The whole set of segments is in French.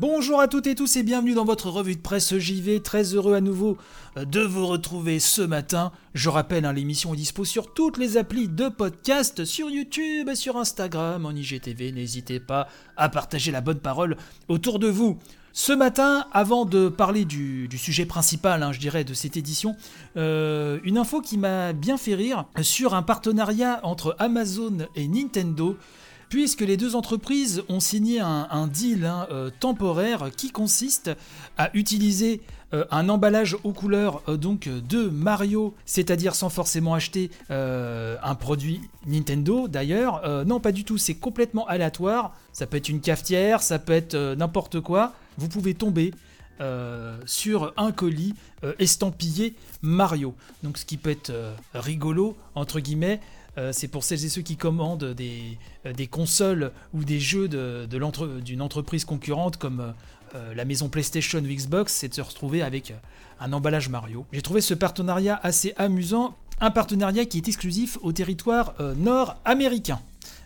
Bonjour à toutes et tous et bienvenue dans votre revue de presse JV. Très heureux à nouveau euh, de vous retrouver ce matin. Je rappelle, hein, l'émission est dispo sur toutes les applis de podcast, sur YouTube et sur Instagram, en IGTV. N'hésitez pas à partager la bonne parole autour de vous. Ce matin, avant de parler du, sujet principal, hein, je dirais, de cette édition, euh, une info qui m'a bien fait rire sur un partenariat entre Amazon et Nintendo puisque les deux entreprises ont signé un, deal hein, euh, temporaire qui consiste à utiliser euh, un emballage aux couleurs euh, donc de Mario, c'est-à-dire sans forcément acheter un produit Nintendo d'ailleurs. non, pas du tout, c'est complètement aléatoire. Ça peut être une cafetière, ça peut être n'importe quoi. Vous pouvez tomber sur un colis estampillé Mario. Donc ce qui peut être rigolo, entre guillemets, euh, c'est pour celles et ceux qui commandent des, euh, consoles ou des jeux d'une entreprise concurrente comme euh, la maison PlayStation ou Xbox, c'est de se retrouver avec un emballage Mario. J'ai trouvé ce partenariat assez amusant, un partenariat qui est exclusif au territoire nord-américain.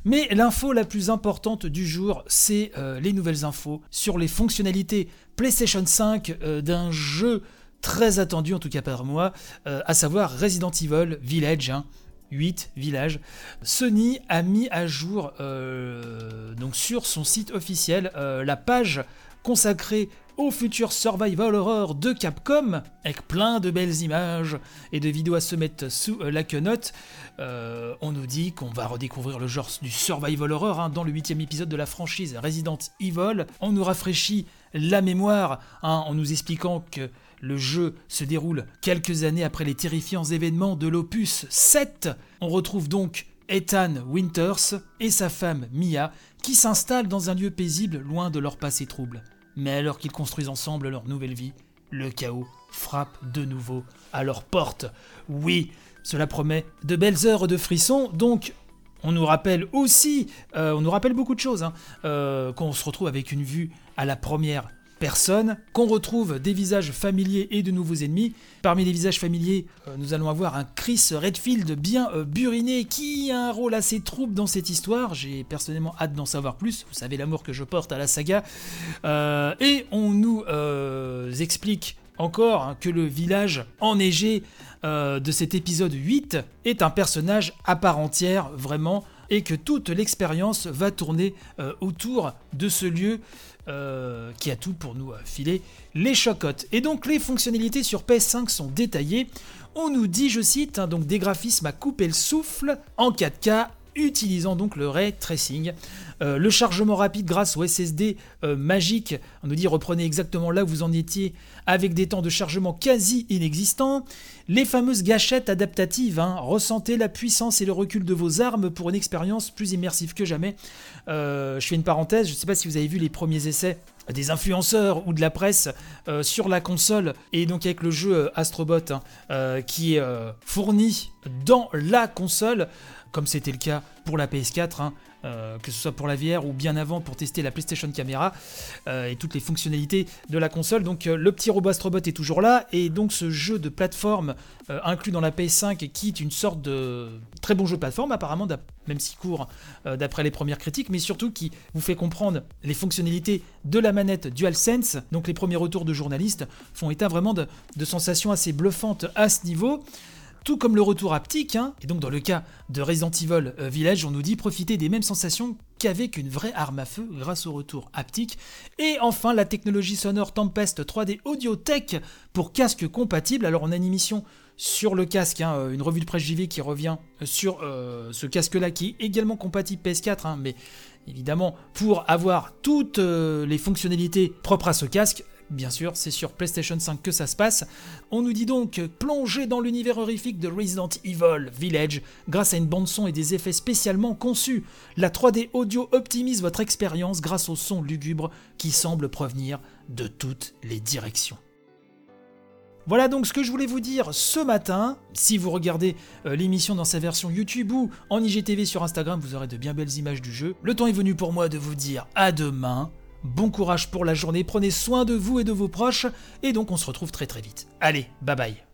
Mais l'info la plus importante du jour, c'est les nouvelles infos sur les fonctionnalités PlayStation 5 d'un jeu très attendu, en tout cas par moi, à savoir Resident Evil Village. Hein. 8 villages. Sony a mis à jour euh, donc sur son site officiel euh, la page consacrée au futur survival horror de Capcom, avec plein de belles images et de vidéos à se mettre sous euh, la quenotte. on nous dit qu'on va redécouvrir le genre du survival horror hein, dans le huitième épisode de la franchise Resident Evil. On nous rafraîchit la mémoire hein, en nous expliquant que le jeu se déroule quelques années après les terrifiants événements de l'opus 7. On retrouve donc Ethan Winters et sa femme Mia qui s'installent dans un lieu paisible loin de leur passé trouble. Mais alors qu'ils construisent ensemble leur nouvelle vie, le chaos frappe de nouveau à leur porte. Oui, cela promet de belles heures de frissons, donc on nous rappelle aussi, euh, on nous rappelle beaucoup de choses, hein, euh, qu'on se retrouve avec une vue à la première personne, qu'on retrouve des visages familiers et de nouveaux ennemis. Parmi les visages familiers, euh, nous allons avoir un Chris Redfield bien euh, buriné qui a un rôle assez trouble dans cette histoire. J'ai personnellement hâte d'en savoir plus. Vous savez l'amour que je porte à la saga. Euh, et on nous explique encore hein, que le village enneigé de cet épisode 8 est un personnage à part entière, vraiment, et que toute l'expérience va tourner autour de ce lieu euh, qui a tout pour nous filer les chocottes. Et donc les fonctionnalités sur PS5 sont détaillées. On nous dit, je cite, hein, donc des graphismes à couper le souffle en 4K utilisant donc le ray tracing. Euh, le chargement rapide grâce au SSD euh, magique, on nous dit reprenez exactement là où vous en étiez avec des temps de chargement quasi inexistants. Les fameuses gâchettes adaptatives, hein, ressentez la puissance et le recul de vos armes pour une expérience plus immersive que jamais. Euh, je fais une parenthèse, je ne sais pas si vous avez vu les premiers essais des influenceurs ou de la presse sur la console et donc avec le jeu Astrobot hein, qui est fourni dans la console comme c'était le cas pour la PS4, hein, euh, que ce soit pour la VR ou bien avant pour tester la PlayStation Camera euh, et toutes les fonctionnalités de la console. Donc euh, le petit robot Astrobot est toujours là et donc ce jeu de plateforme inclus dans la PS5 qui est une sorte de très bon jeu de plateforme apparemment, même si court d'après les premières critiques, mais surtout qui vous fait comprendre les fonctionnalités de la manette DualSense. Donc les premiers retours de journalistes font état vraiment de sensations assez bluffantes à ce niveau. Tout comme le retour haptique, hein, et donc dans le cas de Resident Evil euh, Village, on nous dit profiter des mêmes sensations qu'avec une vraie arme à feu grâce au retour haptique. Et enfin, la technologie sonore Tempest 3D Audio Tech pour casque compatible. Alors on a une émission sur le casque, hein, euh, une revue de presse JV qui revient sur euh, ce casque-là qui est également compatible PS4, hein, mais évidemment pour avoir toutes les fonctionnalités propres à ce casque, Bien sûr, c'est sur PlayStation 5 que ça se passe. On nous dit donc plonger dans l'univers horrifique de Resident Evil Village grâce à une bande-son et des effets spécialement conçus. La 3D audio optimise votre expérience grâce au son lugubre qui semble provenir de toutes les directions. Voilà donc ce que je voulais vous dire ce matin. Si vous regardez euh, l'émission dans sa version YouTube ou en IGTV sur Instagram, vous aurez de bien belles images du jeu. Le temps est venu pour moi de vous dire à demain Bon courage pour la journée, prenez soin de vous et de vos proches, et donc on se retrouve très très vite. Allez, bye bye